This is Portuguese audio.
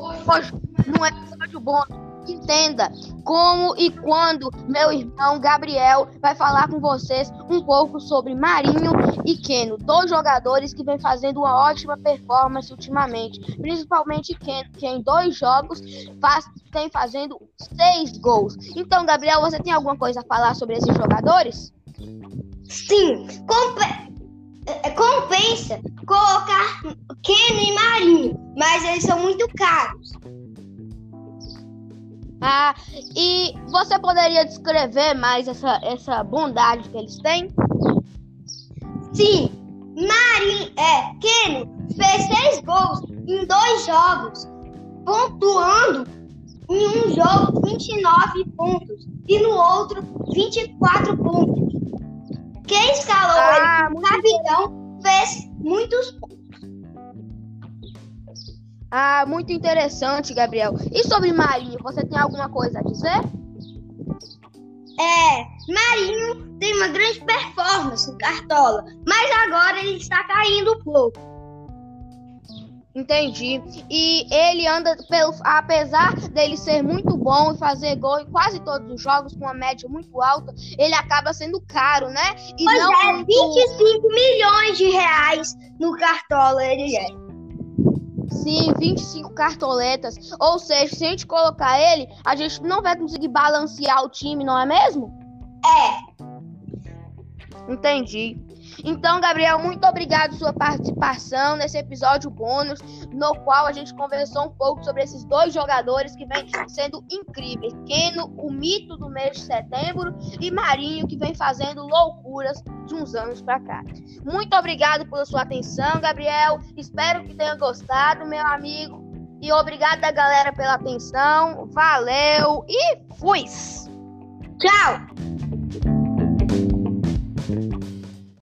hoje, no episódio bom, entenda como e quando meu irmão Gabriel vai falar com vocês um pouco sobre Marinho e Keno, dois jogadores que vem fazendo uma ótima performance ultimamente, principalmente Keno, que em dois jogos faz, tem fazendo seis gols. Então, Gabriel, você tem alguma coisa a falar sobre esses jogadores? Sim, comp é, compensa colocar Keno e mas eles são muito caros. Ah, e você poderia descrever mais essa, essa bondade que eles têm? Sim, Marinho, é, Keno fez seis gols em dois jogos, pontuando em um jogo 29 pontos e no outro 24 pontos. Quem escalou ah, ele como capitão fez muitos pontos. Ah, muito interessante, Gabriel. E sobre Marinho, você tem alguma coisa a dizer? É, Marinho tem uma grande performance no Cartola, mas agora ele está caindo um pouco. Entendi. E ele anda pelo. Apesar dele ser muito bom e fazer gol em quase todos os jogos com uma média muito alta, ele acaba sendo caro, né? E pois não é, muito... 25 milhões de reais no Cartola ele é. Sim, 25 cartoletas. Ou seja, se a gente colocar ele, a gente não vai conseguir balancear o time, não é mesmo? É. Entendi. Então, Gabriel, muito obrigado sua participação nesse episódio bônus, no qual a gente conversou um pouco sobre esses dois jogadores que vêm sendo incríveis. Keno, o mito do mês de setembro, e Marinho, que vem fazendo loucuras de uns anos para cá. Muito obrigado pela sua atenção, Gabriel. Espero que tenha gostado, meu amigo. E obrigada, galera, pela atenção. Valeu e fui! Tchau!